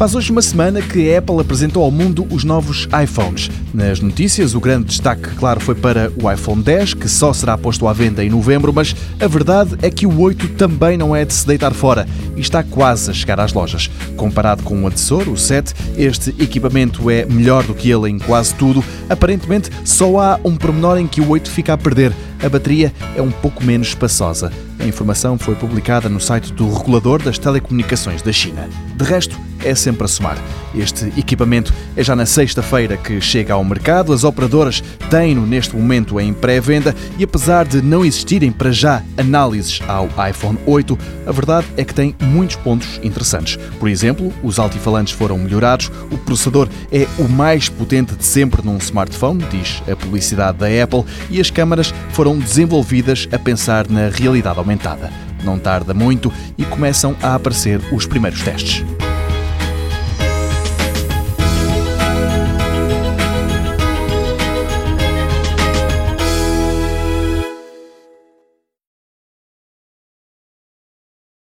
Faz hoje uma semana que a Apple apresentou ao mundo os novos iPhones. Nas notícias, o grande destaque, claro, foi para o iPhone 10, que só será posto à venda em novembro, mas a verdade é que o 8 também não é de se deitar fora e está quase a chegar às lojas. Comparado com o antecessor, o 7, este equipamento é melhor do que ele em quase tudo. Aparentemente, só há um pormenor em que o 8 fica a perder. A bateria é um pouco menos espaçosa. A informação foi publicada no site do regulador das telecomunicações da China. De resto, é sempre a somar. Este equipamento é já na sexta-feira que chega ao mercado. As operadoras têm-no neste momento em pré-venda e, apesar de não existirem para já análises ao iPhone 8, a verdade é que tem muitos pontos interessantes. Por exemplo, os altifalantes foram melhorados, o processador é o mais potente de sempre num smartphone, diz a publicidade da Apple, e as câmaras foram desenvolvidas a pensar na realidade aumentada. Não tarda muito e começam a aparecer os primeiros testes.